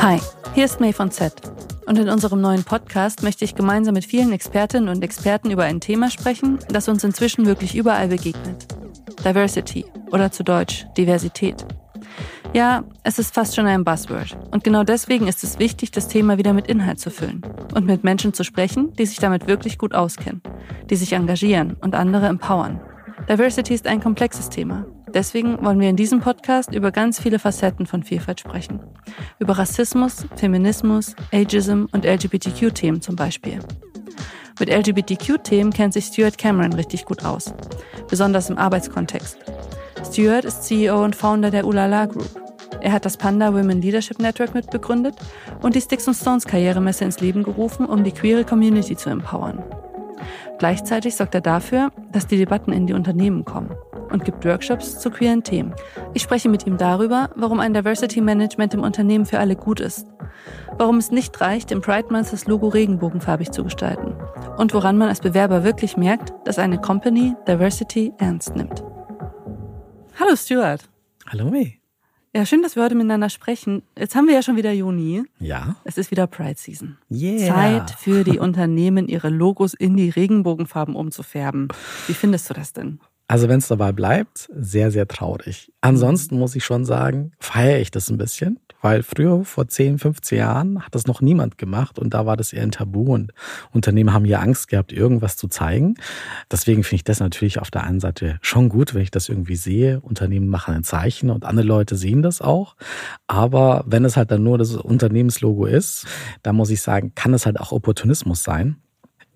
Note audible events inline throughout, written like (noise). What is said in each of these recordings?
Hi, hier ist May von Z. Und in unserem neuen Podcast möchte ich gemeinsam mit vielen Expertinnen und Experten über ein Thema sprechen, das uns inzwischen wirklich überall begegnet. Diversity oder zu Deutsch Diversität. Ja, es ist fast schon ein Buzzword. Und genau deswegen ist es wichtig, das Thema wieder mit Inhalt zu füllen und mit Menschen zu sprechen, die sich damit wirklich gut auskennen, die sich engagieren und andere empowern. Diversity ist ein komplexes Thema. Deswegen wollen wir in diesem Podcast über ganz viele Facetten von Vielfalt sprechen. Über Rassismus, Feminismus, Ageism und LGBTQ-Themen zum Beispiel. Mit LGBTQ-Themen kennt sich Stuart Cameron richtig gut aus, besonders im Arbeitskontext. Stuart ist CEO und Founder der Ulala Group. Er hat das Panda Women Leadership Network mitbegründet und die Sticks Stones Karrieremesse ins Leben gerufen, um die queere Community zu empowern. Gleichzeitig sorgt er dafür, dass die Debatten in die Unternehmen kommen und gibt Workshops zu queeren Themen. Ich spreche mit ihm darüber, warum ein Diversity Management im Unternehmen für alle gut ist, warum es nicht reicht, im Pride Month das Logo regenbogenfarbig zu gestalten und woran man als Bewerber wirklich merkt, dass eine Company Diversity ernst nimmt. Hallo Stuart. Hallo May. Ja, schön, dass wir heute miteinander sprechen. Jetzt haben wir ja schon wieder Juni. Ja. Es ist wieder Pride Season. Yeah. Zeit für die Unternehmen, ihre Logos in die Regenbogenfarben umzufärben. Wie findest du das denn? Also wenn es dabei bleibt, sehr, sehr traurig. Ansonsten muss ich schon sagen, feiere ich das ein bisschen, weil früher, vor 10, 15 Jahren, hat das noch niemand gemacht und da war das eher ein Tabu und Unternehmen haben ja Angst gehabt, irgendwas zu zeigen. Deswegen finde ich das natürlich auf der einen Seite schon gut, wenn ich das irgendwie sehe. Unternehmen machen ein Zeichen und andere Leute sehen das auch. Aber wenn es halt dann nur das Unternehmenslogo ist, dann muss ich sagen, kann es halt auch Opportunismus sein.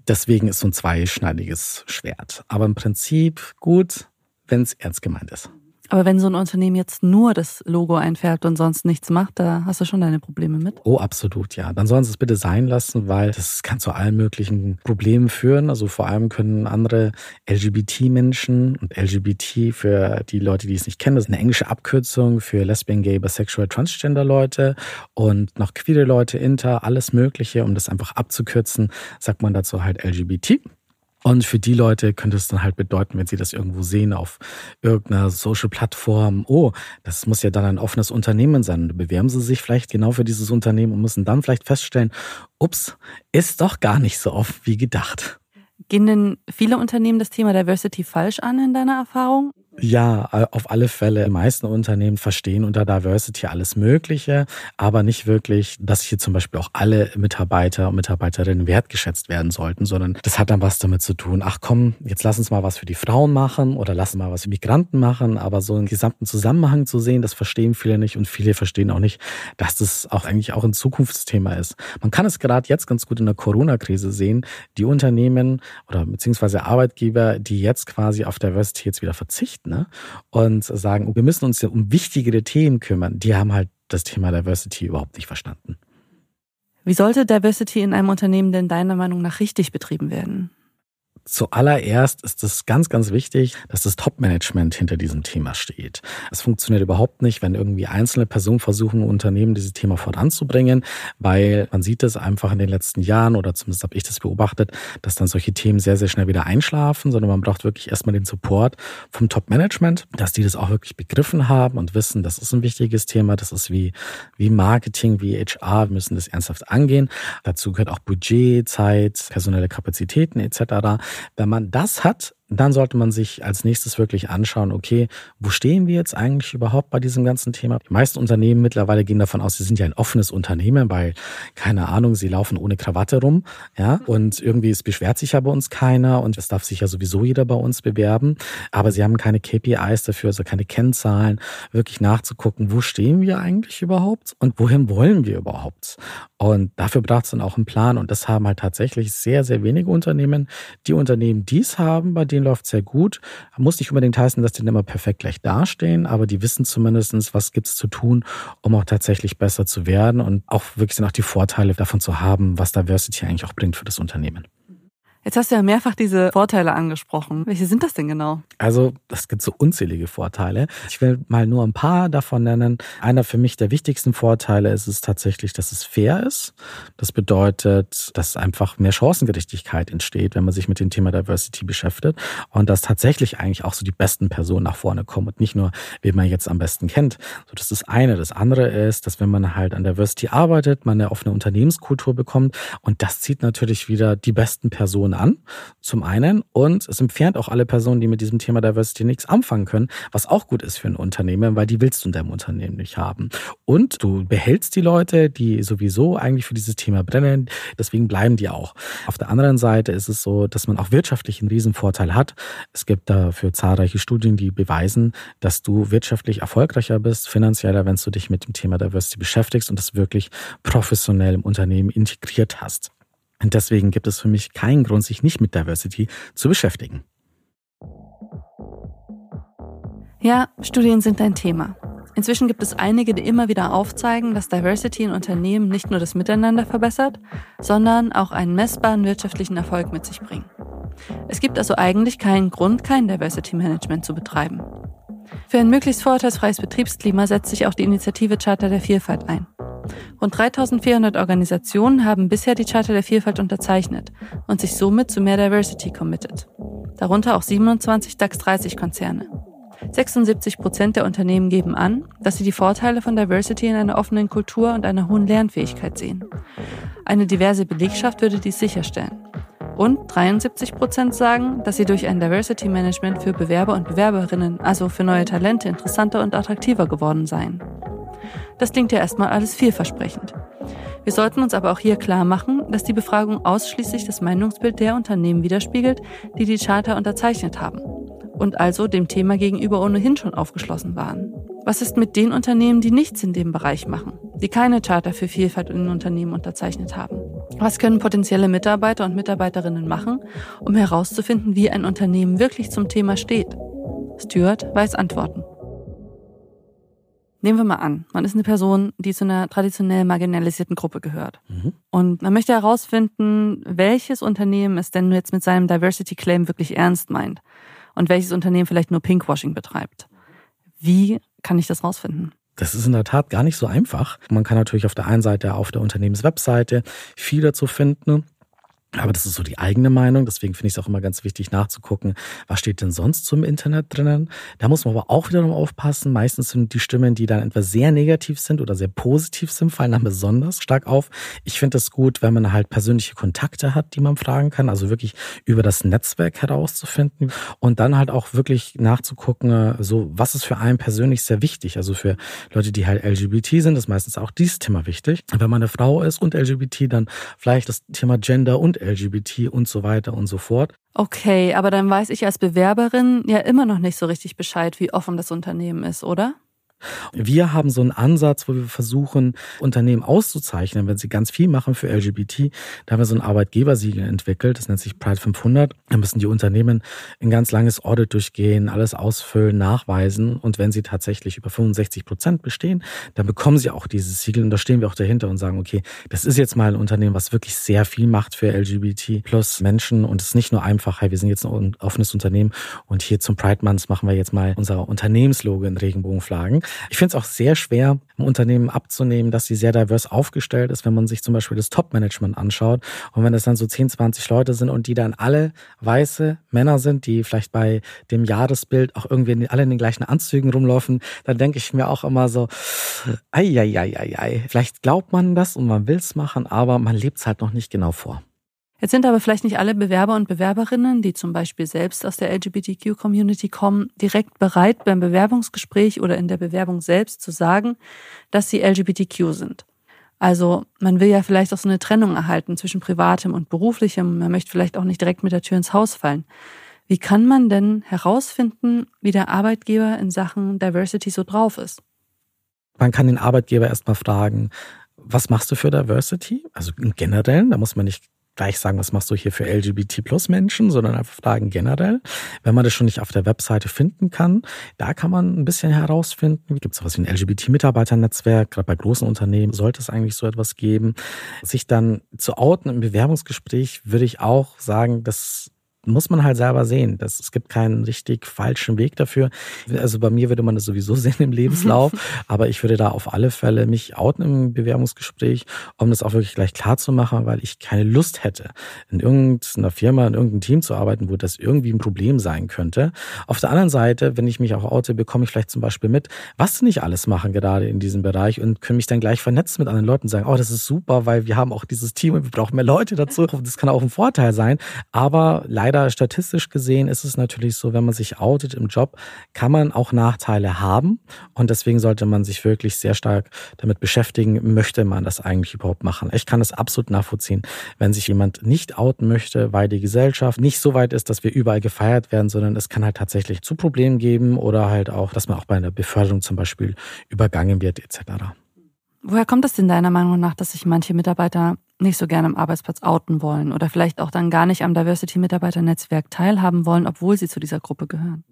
Deswegen ist so ein zweischneidiges Schwert. Aber im Prinzip gut, wenn es ernst gemeint ist. Aber wenn so ein Unternehmen jetzt nur das Logo einfärbt und sonst nichts macht, da hast du schon deine Probleme mit? Oh, absolut, ja. Dann sollen sie es bitte sein lassen, weil das kann zu allen möglichen Problemen führen. Also vor allem können andere LGBT-Menschen und LGBT für die Leute, die es nicht kennen, das ist eine englische Abkürzung für Lesbian, Gay, Bisexual, Transgender-Leute und noch queere Leute, Inter, alles Mögliche. Um das einfach abzukürzen, sagt man dazu halt LGBT. Und für die Leute könnte es dann halt bedeuten, wenn sie das irgendwo sehen auf irgendeiner Social-Plattform, oh, das muss ja dann ein offenes Unternehmen sein. Und bewerben sie sich vielleicht genau für dieses Unternehmen und müssen dann vielleicht feststellen, ups, ist doch gar nicht so offen wie gedacht. Gehen denn viele Unternehmen das Thema Diversity falsch an in deiner Erfahrung? Ja, auf alle Fälle. Die meisten Unternehmen verstehen unter Diversity alles Mögliche, aber nicht wirklich, dass hier zum Beispiel auch alle Mitarbeiter und Mitarbeiterinnen wertgeschätzt werden sollten, sondern das hat dann was damit zu tun. Ach komm, jetzt lass uns mal was für die Frauen machen oder lass mal was für Migranten machen, aber so einen gesamten Zusammenhang zu sehen, das verstehen viele nicht und viele verstehen auch nicht, dass das auch eigentlich auch ein Zukunftsthema ist. Man kann es gerade jetzt ganz gut in der Corona-Krise sehen. Die Unternehmen oder beziehungsweise Arbeitgeber, die jetzt quasi auf Diversity jetzt wieder verzichten, ne? und sagen, wir müssen uns ja um wichtigere Themen kümmern, die haben halt das Thema Diversity überhaupt nicht verstanden. Wie sollte Diversity in einem Unternehmen denn deiner Meinung nach richtig betrieben werden? Zuallererst ist es ganz, ganz wichtig, dass das Top-Management hinter diesem Thema steht. Es funktioniert überhaupt nicht, wenn irgendwie einzelne Personen versuchen, Unternehmen dieses Thema voranzubringen, weil man sieht es einfach in den letzten Jahren oder zumindest habe ich das beobachtet, dass dann solche Themen sehr, sehr schnell wieder einschlafen, sondern man braucht wirklich erstmal den Support vom Top-Management, dass die das auch wirklich begriffen haben und wissen, das ist ein wichtiges Thema, das ist wie, wie Marketing, wie HR, wir müssen das ernsthaft angehen. Dazu gehört auch Budget, Zeit, personelle Kapazitäten etc. Wenn man das hat, dann sollte man sich als nächstes wirklich anschauen, okay, wo stehen wir jetzt eigentlich überhaupt bei diesem ganzen Thema? Die meisten Unternehmen mittlerweile gehen davon aus, sie sind ja ein offenes Unternehmen, weil, keine Ahnung, sie laufen ohne Krawatte rum, ja, und irgendwie es beschwert sich ja bei uns keiner und es darf sich ja sowieso jeder bei uns bewerben, aber sie haben keine KPIs dafür, also keine Kennzahlen, wirklich nachzugucken, wo stehen wir eigentlich überhaupt und wohin wollen wir überhaupt? Und dafür braucht es dann auch einen Plan und das haben halt tatsächlich sehr, sehr wenige Unternehmen. Die Unternehmen, die es haben, bei denen denen läuft sehr gut. Muss nicht unbedingt heißen, dass die immer perfekt gleich dastehen, aber die wissen zumindest, was gibt es zu tun, um auch tatsächlich besser zu werden und auch wirklich dann auch die Vorteile davon zu haben, was Diversity eigentlich auch bringt für das Unternehmen. Jetzt hast du ja mehrfach diese Vorteile angesprochen. Welche sind das denn genau? Also, es gibt so unzählige Vorteile. Ich will mal nur ein paar davon nennen. Einer für mich der wichtigsten Vorteile ist es tatsächlich, dass es fair ist. Das bedeutet, dass einfach mehr Chancengerechtigkeit entsteht, wenn man sich mit dem Thema Diversity beschäftigt und dass tatsächlich eigentlich auch so die besten Personen nach vorne kommen und nicht nur, wen man jetzt am besten kennt. So, das ist das eine. Das andere ist, dass wenn man halt an Diversity arbeitet, man eine offene Unternehmenskultur bekommt und das zieht natürlich wieder die besten Personen Personen an, zum einen, und es entfernt auch alle Personen, die mit diesem Thema Diversity nichts anfangen können, was auch gut ist für ein Unternehmen, weil die willst du in deinem Unternehmen nicht haben. Und du behältst die Leute, die sowieso eigentlich für dieses Thema brennen, deswegen bleiben die auch. Auf der anderen Seite ist es so, dass man auch wirtschaftlich einen Riesenvorteil hat. Es gibt dafür zahlreiche Studien, die beweisen, dass du wirtschaftlich erfolgreicher bist, finanzieller, wenn du dich mit dem Thema Diversity beschäftigst und das wirklich professionell im Unternehmen integriert hast. Und deswegen gibt es für mich keinen Grund, sich nicht mit Diversity zu beschäftigen. Ja, Studien sind ein Thema. Inzwischen gibt es einige, die immer wieder aufzeigen, dass Diversity in Unternehmen nicht nur das Miteinander verbessert, sondern auch einen messbaren wirtschaftlichen Erfolg mit sich bringt. Es gibt also eigentlich keinen Grund, kein Diversity Management zu betreiben. Für ein möglichst vorteilsfreies Betriebsklima setzt sich auch die Initiative Charter der Vielfalt ein. Rund 3400 Organisationen haben bisher die Charta der Vielfalt unterzeichnet und sich somit zu mehr Diversity committed. Darunter auch 27 DAX 30 Konzerne. 76 Prozent der Unternehmen geben an, dass sie die Vorteile von Diversity in einer offenen Kultur und einer hohen Lernfähigkeit sehen. Eine diverse Belegschaft würde dies sicherstellen. Und 73 Prozent sagen, dass sie durch ein Diversity Management für Bewerber und Bewerberinnen, also für neue Talente, interessanter und attraktiver geworden seien. Das klingt ja erstmal alles vielversprechend. Wir sollten uns aber auch hier klar machen, dass die Befragung ausschließlich das Meinungsbild der Unternehmen widerspiegelt, die die Charta unterzeichnet haben und also dem Thema gegenüber ohnehin schon aufgeschlossen waren. Was ist mit den Unternehmen, die nichts in dem Bereich machen, die keine Charta für Vielfalt in Unternehmen unterzeichnet haben? Was können potenzielle Mitarbeiter und Mitarbeiterinnen machen, um herauszufinden, wie ein Unternehmen wirklich zum Thema steht? Stuart weiß Antworten. Nehmen wir mal an, man ist eine Person, die zu einer traditionell marginalisierten Gruppe gehört. Mhm. Und man möchte herausfinden, welches Unternehmen es denn jetzt mit seinem Diversity Claim wirklich ernst meint und welches Unternehmen vielleicht nur Pinkwashing betreibt. Wie kann ich das rausfinden? Das ist in der Tat gar nicht so einfach. Man kann natürlich auf der einen Seite auf der Unternehmenswebseite viel dazu finden. Aber das ist so die eigene Meinung. Deswegen finde ich es auch immer ganz wichtig nachzugucken, was steht denn sonst zum Internet drinnen. Da muss man aber auch wiederum aufpassen. Meistens sind die Stimmen, die dann etwas sehr negativ sind oder sehr positiv sind, fallen dann besonders stark auf. Ich finde es gut, wenn man halt persönliche Kontakte hat, die man fragen kann. Also wirklich über das Netzwerk herauszufinden und dann halt auch wirklich nachzugucken, so was ist für einen persönlich sehr wichtig. Also für Leute, die halt LGBT sind, ist meistens auch dieses Thema wichtig. Wenn man eine Frau ist und LGBT, dann vielleicht das Thema Gender und LGBT und so weiter und so fort. Okay, aber dann weiß ich als Bewerberin ja immer noch nicht so richtig Bescheid, wie offen das Unternehmen ist, oder? Wir haben so einen Ansatz, wo wir versuchen, Unternehmen auszuzeichnen, wenn sie ganz viel machen für LGBT. Da haben wir so ein Arbeitgebersiegel entwickelt, das nennt sich Pride 500. Da müssen die Unternehmen ein ganz langes Audit durchgehen, alles ausfüllen, nachweisen. Und wenn sie tatsächlich über 65 Prozent bestehen, dann bekommen sie auch dieses Siegel. Und da stehen wir auch dahinter und sagen, okay, das ist jetzt mal ein Unternehmen, was wirklich sehr viel macht für LGBT plus Menschen. Und es ist nicht nur einfach, hey, wir sind jetzt ein offenes Unternehmen und hier zum Pride Month machen wir jetzt mal unser Unternehmenslogo in Regenbogenflaggen. Ich finde es auch sehr schwer, im Unternehmen abzunehmen, dass sie sehr divers aufgestellt ist, wenn man sich zum Beispiel das Top-Management anschaut. Und wenn es dann so 10, 20 Leute sind und die dann alle weiße Männer sind, die vielleicht bei dem Jahresbild auch irgendwie alle in den gleichen Anzügen rumlaufen, dann denke ich mir auch immer so, ei, ei, ei, ei, ei. Vielleicht glaubt man das und man will es machen, aber man lebt es halt noch nicht genau vor. Jetzt sind aber vielleicht nicht alle Bewerber und Bewerberinnen, die zum Beispiel selbst aus der LGBTQ-Community kommen, direkt bereit, beim Bewerbungsgespräch oder in der Bewerbung selbst zu sagen, dass sie LGBTQ sind. Also man will ja vielleicht auch so eine Trennung erhalten zwischen privatem und beruflichem. Man möchte vielleicht auch nicht direkt mit der Tür ins Haus fallen. Wie kann man denn herausfinden, wie der Arbeitgeber in Sachen Diversity so drauf ist? Man kann den Arbeitgeber erstmal fragen, was machst du für Diversity? Also im Generellen, da muss man nicht gleich sagen, was machst du hier für LGBT plus Menschen, sondern einfach fragen generell. Wenn man das schon nicht auf der Webseite finden kann, da kann man ein bisschen herausfinden, gibt es sowas wie ein LGBT-Mitarbeiternetzwerk, gerade bei großen Unternehmen sollte es eigentlich so etwas geben. Sich dann zu outen im Bewerbungsgespräch würde ich auch sagen, dass muss man halt selber sehen. Das, es gibt keinen richtig falschen Weg dafür. Also bei mir würde man das sowieso (laughs) sehen im Lebenslauf, (laughs) aber ich würde da auf alle Fälle mich outen im Bewerbungsgespräch, um das auch wirklich gleich klar zu machen, weil ich keine Lust hätte, in irgendeiner Firma, in irgendeinem Team zu arbeiten, wo das irgendwie ein Problem sein könnte. Auf der anderen Seite, wenn ich mich auch oute, bekomme ich vielleicht zum Beispiel mit, was sie nicht alles machen gerade in diesem Bereich und können mich dann gleich vernetzen mit anderen Leuten und sagen, oh, das ist super, weil wir haben auch dieses Team und wir brauchen mehr Leute dazu. Das kann auch ein Vorteil sein, aber leider leider statistisch gesehen ist es natürlich so, wenn man sich outet im Job, kann man auch Nachteile haben. Und deswegen sollte man sich wirklich sehr stark damit beschäftigen, möchte man das eigentlich überhaupt machen. Ich kann es absolut nachvollziehen, wenn sich jemand nicht outen möchte, weil die Gesellschaft nicht so weit ist, dass wir überall gefeiert werden, sondern es kann halt tatsächlich zu Problemen geben oder halt auch, dass man auch bei einer Beförderung zum Beispiel übergangen wird etc. Woher kommt es denn deiner Meinung nach, dass sich manche Mitarbeiter nicht so gerne am Arbeitsplatz outen wollen oder vielleicht auch dann gar nicht am Diversity-Mitarbeiter-Netzwerk teilhaben wollen, obwohl sie zu dieser Gruppe gehören?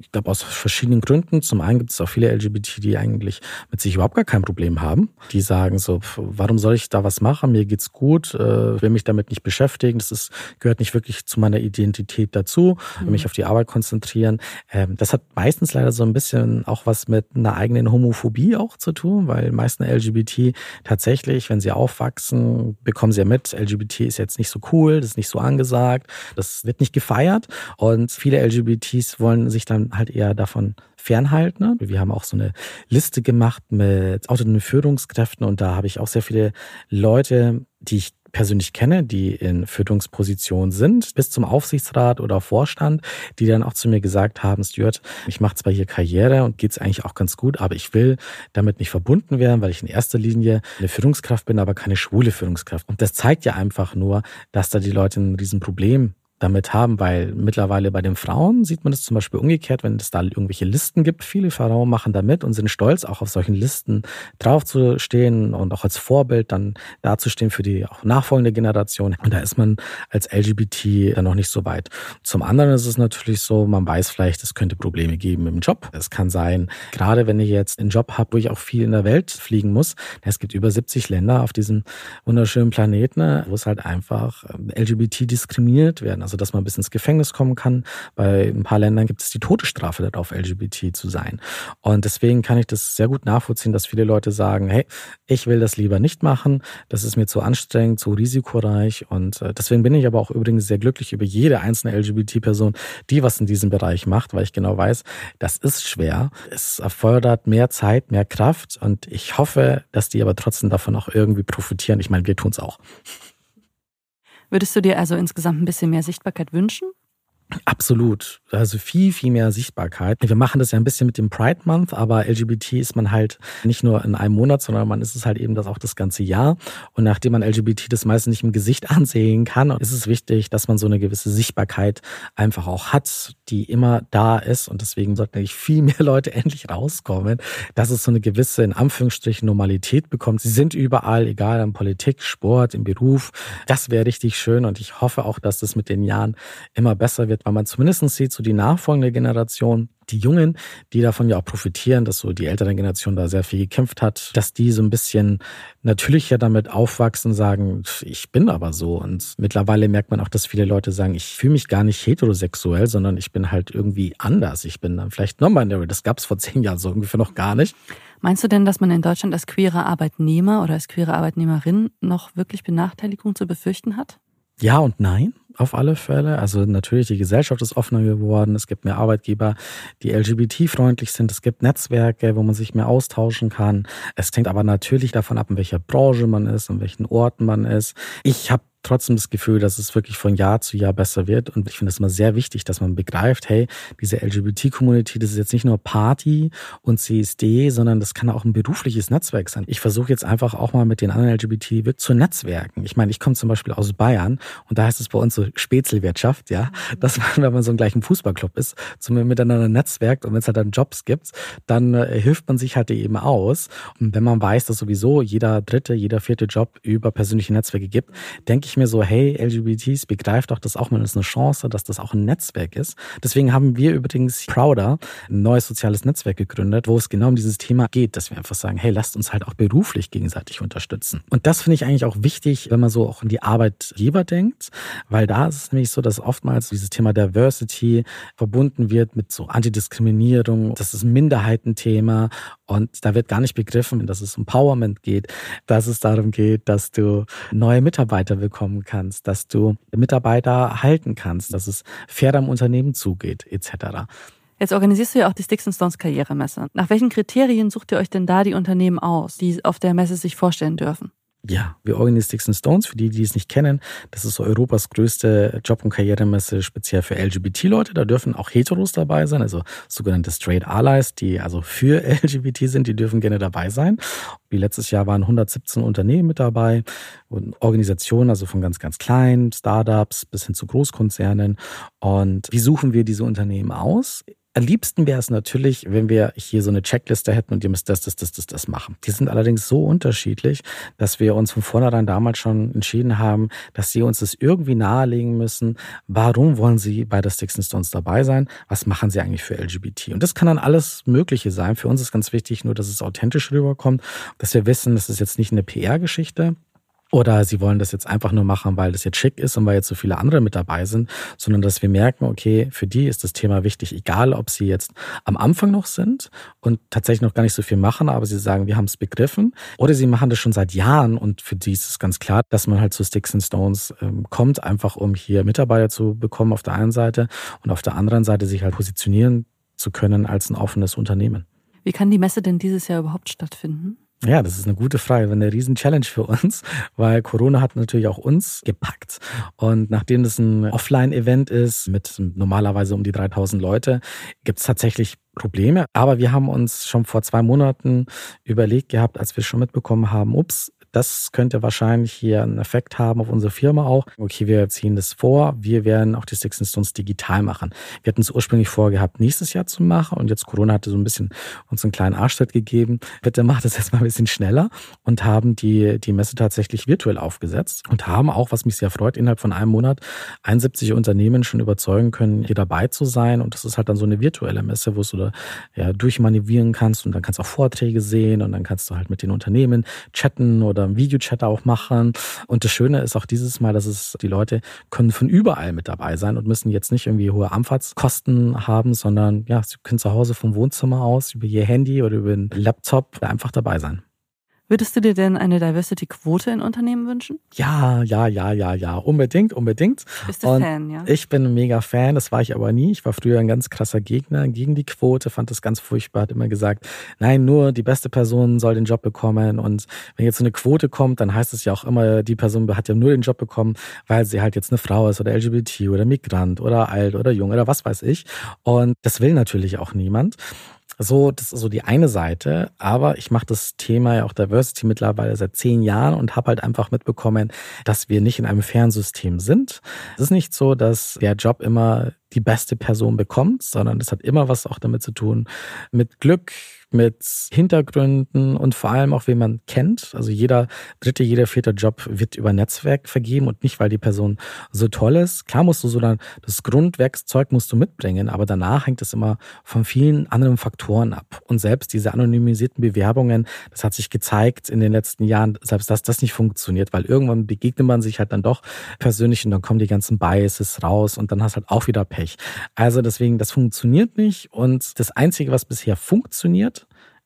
Ich glaube aus verschiedenen Gründen. Zum einen gibt es auch viele LGBT, die eigentlich mit sich überhaupt gar kein Problem haben. Die sagen so, warum soll ich da was machen? Mir geht's gut, äh, will mich damit nicht beschäftigen. Das ist, gehört nicht wirklich zu meiner Identität dazu. Mhm. mich auf die Arbeit konzentrieren. Ähm, das hat meistens leider so ein bisschen auch was mit einer eigenen Homophobie auch zu tun, weil meisten LGBT tatsächlich, wenn sie aufwachsen, bekommen sie ja mit, LGBT ist jetzt nicht so cool, das ist nicht so angesagt, das wird nicht gefeiert. Und viele LGBTs wollen sich dann halt eher davon fernhalten. Wir haben auch so eine Liste gemacht mit autonomen Führungskräften und da habe ich auch sehr viele Leute, die ich persönlich kenne, die in Führungspositionen sind, bis zum Aufsichtsrat oder Vorstand, die dann auch zu mir gesagt haben, Stuart, ich mache zwar hier Karriere und geht's eigentlich auch ganz gut, aber ich will damit nicht verbunden werden, weil ich in erster Linie eine Führungskraft bin, aber keine schwule Führungskraft. Und das zeigt ja einfach nur, dass da die Leute ein Riesenproblem damit haben, weil mittlerweile bei den Frauen sieht man das zum Beispiel umgekehrt, wenn es da irgendwelche Listen gibt. Viele Frauen machen da mit und sind stolz, auch auf solchen Listen draufzustehen und auch als Vorbild dann dazustehen für die auch nachfolgende Generation. Und da ist man als LGBT dann noch nicht so weit. Zum anderen ist es natürlich so, man weiß vielleicht, es könnte Probleme geben im Job. Es kann sein, gerade wenn ich jetzt einen Job habe, wo ich auch viel in der Welt fliegen muss, es gibt über 70 Länder auf diesem wunderschönen Planeten, wo es halt einfach LGBT diskriminiert werden. Also dass man bis ins Gefängnis kommen kann. Bei ein paar Ländern gibt es die Todesstrafe darauf, LGBT zu sein. Und deswegen kann ich das sehr gut nachvollziehen, dass viele Leute sagen, hey, ich will das lieber nicht machen, das ist mir zu anstrengend, zu risikoreich. Und äh, deswegen bin ich aber auch übrigens sehr glücklich über jede einzelne LGBT-Person, die was in diesem Bereich macht, weil ich genau weiß, das ist schwer. Es erfordert mehr Zeit, mehr Kraft und ich hoffe, dass die aber trotzdem davon auch irgendwie profitieren. Ich meine, wir tun es auch. Würdest du dir also insgesamt ein bisschen mehr Sichtbarkeit wünschen? Absolut. Also viel, viel mehr Sichtbarkeit. Wir machen das ja ein bisschen mit dem Pride Month, aber LGBT ist man halt nicht nur in einem Monat, sondern man ist es halt eben das auch das ganze Jahr. Und nachdem man LGBT das meistens nicht im Gesicht (laughs) ansehen kann, ist es wichtig, dass man so eine gewisse Sichtbarkeit einfach auch hat, die immer da ist. Und deswegen sollten eigentlich viel mehr Leute (laughs) endlich rauskommen, dass es so eine gewisse, in Anführungsstrichen, Normalität bekommt. Sie sind überall, egal in Politik, Sport, im Beruf. Das wäre richtig schön. Und ich hoffe auch, dass das mit den Jahren immer besser wird wird, weil man zumindest sieht, so die nachfolgende Generation, die Jungen, die davon ja auch profitieren, dass so die ältere Generation da sehr viel gekämpft hat, dass die so ein bisschen natürlicher damit aufwachsen, sagen, ich bin aber so. Und mittlerweile merkt man auch, dass viele Leute sagen, ich fühle mich gar nicht heterosexuell, sondern ich bin halt irgendwie anders. Ich bin dann vielleicht non-binary. Das gab es vor zehn Jahren so ungefähr noch gar nicht. Meinst du denn, dass man in Deutschland als queere Arbeitnehmer oder als queere Arbeitnehmerin noch wirklich Benachteiligung zu befürchten hat? Ja und nein auf alle Fälle. Also natürlich, die Gesellschaft ist offener geworden. Es gibt mehr Arbeitgeber, die LGBT-freundlich sind. Es gibt Netzwerke, wo man sich mehr austauschen kann. Es hängt aber natürlich davon ab, in welcher Branche man ist, in welchen Orten man ist. Ich habe trotzdem das Gefühl, dass es wirklich von Jahr zu Jahr besser wird. Und ich finde es immer sehr wichtig, dass man begreift, hey, diese LGBT-Community, das ist jetzt nicht nur Party und CSD, sondern das kann auch ein berufliches Netzwerk sein. Ich versuche jetzt einfach auch mal mit den anderen LGBT wirklich zu netzwerken. Ich meine, ich komme zum Beispiel aus Bayern und da heißt es bei uns so Spätzelwirtschaft, ja, mhm. dass man, wenn man so ein gleichen Fußballclub ist, zum miteinander netzwerkt und wenn es halt dann Jobs gibt, dann äh, hilft man sich halt eben aus. Und wenn man weiß, dass sowieso jeder dritte, jeder vierte Job über persönliche Netzwerke gibt, denke ich mir so, hey, LGBTs, begreift doch das auch mal als eine Chance, dass das auch ein Netzwerk ist. Deswegen haben wir übrigens Prouder ein neues soziales Netzwerk gegründet, wo es genau um dieses Thema geht, dass wir einfach sagen, hey, lasst uns halt auch beruflich gegenseitig unterstützen. Und das finde ich eigentlich auch wichtig, wenn man so auch in die Arbeitgeber denkt, weil da ist es nämlich so, dass oftmals dieses Thema Diversity verbunden wird mit so Antidiskriminierung, das ist ein Minderheitenthema und da wird gar nicht begriffen, dass es um Empowerment geht, dass es darum geht, dass du neue Mitarbeiter bekommen kannst, dass du Mitarbeiter halten kannst, dass es fair am Unternehmen zugeht, etc. Jetzt organisierst du ja auch die Sticks Stones Karrieremesse. Nach welchen Kriterien sucht ihr euch denn da die Unternehmen aus, die auf der Messe sich vorstellen dürfen? Ja, wir organisieren Sticks and Stones. Für die, die es nicht kennen, das ist so Europas größte Job- und Karrieremesse speziell für LGBT-Leute. Da dürfen auch Heteros dabei sein, also sogenannte Straight Allies, die also für (laughs) LGBT sind, die dürfen gerne dabei sein. Wie letztes Jahr waren 117 Unternehmen mit dabei und Organisationen, also von ganz, ganz kleinen Startups bis hin zu Großkonzernen. Und wie suchen wir diese Unternehmen aus? Am liebsten wäre es natürlich, wenn wir hier so eine Checkliste hätten und ihr müsst das, das, das, das, das machen. Die sind allerdings so unterschiedlich, dass wir uns von vornherein damals schon entschieden haben, dass sie uns das irgendwie nahelegen müssen. Warum wollen sie bei der Sticks and Stones dabei sein? Was machen sie eigentlich für LGBT? Und das kann dann alles Mögliche sein. Für uns ist ganz wichtig nur, dass es authentisch rüberkommt, dass wir wissen, das ist jetzt nicht eine PR-Geschichte, oder sie wollen das jetzt einfach nur machen, weil das jetzt schick ist und weil jetzt so viele andere mit dabei sind, sondern dass wir merken, okay, für die ist das Thema wichtig, egal ob sie jetzt am Anfang noch sind und tatsächlich noch gar nicht so viel machen, aber sie sagen, wir haben es begriffen. Oder sie machen das schon seit Jahren und für die ist es ganz klar, dass man halt zu Sticks and Stones ähm, kommt, einfach um hier Mitarbeiter zu bekommen auf der einen Seite und auf der anderen Seite sich halt positionieren zu können als ein offenes Unternehmen. Wie kann die Messe denn dieses Jahr überhaupt stattfinden? Ja, das ist eine gute Frage, eine riesen Challenge für uns, (laughs) weil Corona hat natürlich auch uns gepackt. Und nachdem das ein Offline-Event ist mit normalerweise um die 3000 Leute, gibt es tatsächlich Probleme. Aber wir haben uns schon vor zwei Monaten überlegt gehabt, als wir schon mitbekommen haben, ups, das könnte wahrscheinlich hier einen Effekt haben auf unsere Firma auch. Okay, wir ziehen das vor. Wir werden auch die Six Stones digital machen. Wir hatten es ursprünglich vorgehabt, nächstes Jahr zu machen und jetzt Corona hatte so ein bisschen uns einen kleinen Arschtritt gegeben. Bitte macht es jetzt mal ein bisschen schneller und haben die, die Messe tatsächlich virtuell aufgesetzt und haben auch, was mich sehr freut, innerhalb von einem Monat 71 Unternehmen schon überzeugen können, hier dabei zu sein. Und das ist halt dann so eine virtuelle Messe, wo du da ja, durchmanövrieren kannst und dann kannst du auch Vorträge sehen und dann kannst du halt mit den Unternehmen chatten oder oder einen Videochat auch machen. Und das Schöne ist auch dieses Mal, dass es die Leute können von überall mit dabei sein und müssen jetzt nicht irgendwie hohe Anfahrtskosten haben, sondern ja, sie können zu Hause vom Wohnzimmer aus über ihr Handy oder über den Laptop einfach dabei sein. Würdest du dir denn eine Diversity-Quote in Unternehmen wünschen? Ja, ja, ja, ja, ja. Unbedingt, unbedingt. Bist du und Fan, ja? Ich bin ein mega Fan, das war ich aber nie. Ich war früher ein ganz krasser Gegner gegen die Quote, fand das ganz furchtbar, hat immer gesagt, nein, nur die beste Person soll den Job bekommen. Und wenn jetzt so eine Quote kommt, dann heißt es ja auch immer, die Person hat ja nur den Job bekommen, weil sie halt jetzt eine Frau ist oder LGBT oder Migrant oder alt oder jung oder was weiß ich. Und das will natürlich auch niemand. So, das ist so die eine Seite. Aber ich mache das Thema ja auch Diversity mittlerweile seit zehn Jahren und habe halt einfach mitbekommen, dass wir nicht in einem Fernsystem sind. Es ist nicht so, dass der Job immer die beste Person bekommt, sondern es hat immer was auch damit zu tun mit Glück, mit Hintergründen und vor allem auch, wen man kennt. Also jeder dritte, jeder vierte Job wird über Netzwerk vergeben und nicht, weil die Person so toll ist. Klar musst du so dann das Grundwerkszeug musst du mitbringen, aber danach hängt es immer von vielen anderen Faktoren ab. Und selbst diese anonymisierten Bewerbungen, das hat sich gezeigt in den letzten Jahren, selbst dass das nicht funktioniert, weil irgendwann begegnet man sich halt dann doch persönlich und dann kommen die ganzen Biases raus und dann hast halt auch wieder Pech. Also deswegen, das funktioniert nicht. Und das Einzige, was bisher funktioniert,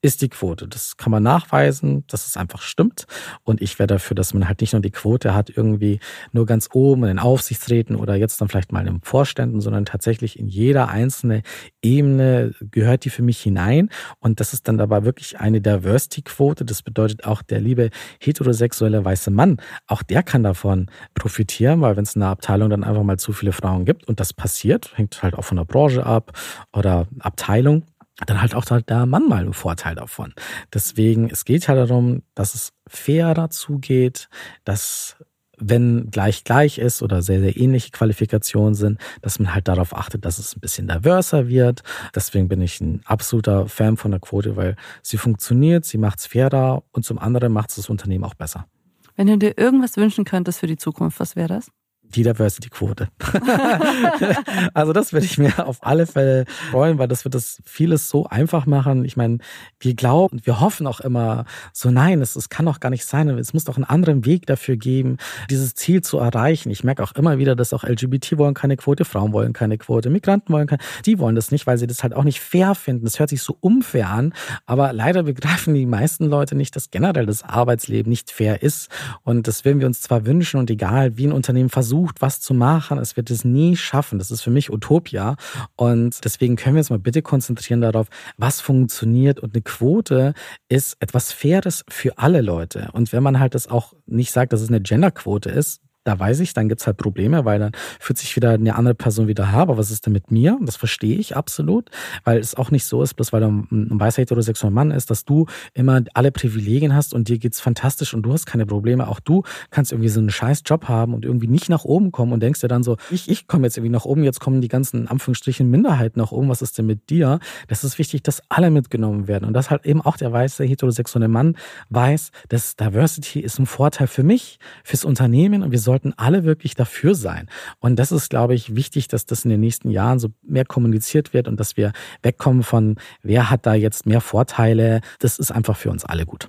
ist die Quote. Das kann man nachweisen, dass es einfach stimmt. Und ich wäre dafür, dass man halt nicht nur die Quote hat, irgendwie nur ganz oben in den Aufsichtsräten oder jetzt dann vielleicht mal in den Vorständen, sondern tatsächlich in jeder einzelne Ebene gehört die für mich hinein. Und das ist dann dabei wirklich eine Diversity-Quote. Das bedeutet auch der liebe heterosexuelle weiße Mann, auch der kann davon profitieren, weil wenn es in einer Abteilung dann einfach mal zu viele Frauen gibt und das passiert, hängt halt auch von der Branche ab oder Abteilung, dann halt auch der Mann mal einen Vorteil davon. Deswegen, es geht halt darum, dass es fairer zugeht, dass wenn gleich gleich ist oder sehr, sehr ähnliche Qualifikationen sind, dass man halt darauf achtet, dass es ein bisschen diverser wird. Deswegen bin ich ein absoluter Fan von der Quote, weil sie funktioniert, sie macht es fairer und zum anderen macht es das Unternehmen auch besser. Wenn du dir irgendwas wünschen könntest für die Zukunft, was wäre das? Die Diversity-Quote. (laughs) also das würde ich mir auf alle Fälle freuen, weil das wird das vieles so einfach machen. Ich meine, wir glauben, wir hoffen auch immer so, nein, es, es kann doch gar nicht sein. Es muss doch einen anderen Weg dafür geben, dieses Ziel zu erreichen. Ich merke auch immer wieder, dass auch LGBT wollen keine Quote, Frauen wollen keine Quote, Migranten wollen keine, die wollen das nicht, weil sie das halt auch nicht fair finden. Das hört sich so unfair an, aber leider begreifen die meisten Leute nicht, dass generell das Arbeitsleben nicht fair ist. Und das würden wir uns zwar wünschen und egal, wie ein Unternehmen versucht, versucht, was zu machen. Es wird es nie schaffen. Das ist für mich Utopia. Und deswegen können wir uns mal bitte konzentrieren darauf, was funktioniert. Und eine Quote ist etwas Faires für alle Leute. Und wenn man halt das auch nicht sagt, dass es eine Genderquote ist, da weiß ich, dann gibt's halt Probleme, weil dann fühlt sich wieder eine andere Person wieder her. Aber was ist denn mit mir? Das verstehe ich absolut, weil es auch nicht so ist, bloß weil du ein weißer heterosexueller Mann ist, dass du immer alle Privilegien hast und dir geht's fantastisch und du hast keine Probleme. Auch du kannst irgendwie so einen scheiß Job haben und irgendwie nicht nach oben kommen und denkst dir dann so, ich, ich komme jetzt irgendwie nach oben, jetzt kommen die ganzen Anführungsstrichen Minderheiten nach oben. Was ist denn mit dir? Das ist wichtig, dass alle mitgenommen werden und dass halt eben auch der weiße heterosexuelle Mann weiß, dass Diversity ist ein Vorteil für mich, fürs Unternehmen und wir sollten alle wirklich dafür sein. Und das ist, glaube ich, wichtig, dass das in den nächsten Jahren so mehr kommuniziert wird und dass wir wegkommen von, wer hat da jetzt mehr Vorteile. Das ist einfach für uns alle gut.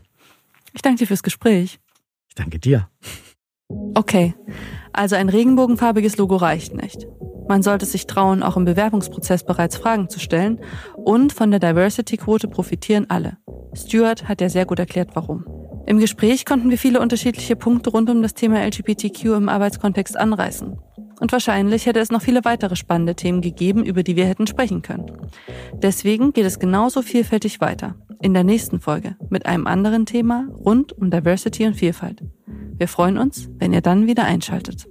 Ich danke dir fürs Gespräch. Ich danke dir. Okay, also ein regenbogenfarbiges Logo reicht nicht. Man sollte sich trauen, auch im Bewerbungsprozess bereits Fragen zu stellen und von der Diversity-Quote profitieren alle. Stuart hat ja sehr gut erklärt, warum. Im Gespräch konnten wir viele unterschiedliche Punkte rund um das Thema LGBTQ im Arbeitskontext anreißen. Und wahrscheinlich hätte es noch viele weitere spannende Themen gegeben, über die wir hätten sprechen können. Deswegen geht es genauso vielfältig weiter. In der nächsten Folge mit einem anderen Thema rund um Diversity und Vielfalt. Wir freuen uns, wenn ihr dann wieder einschaltet.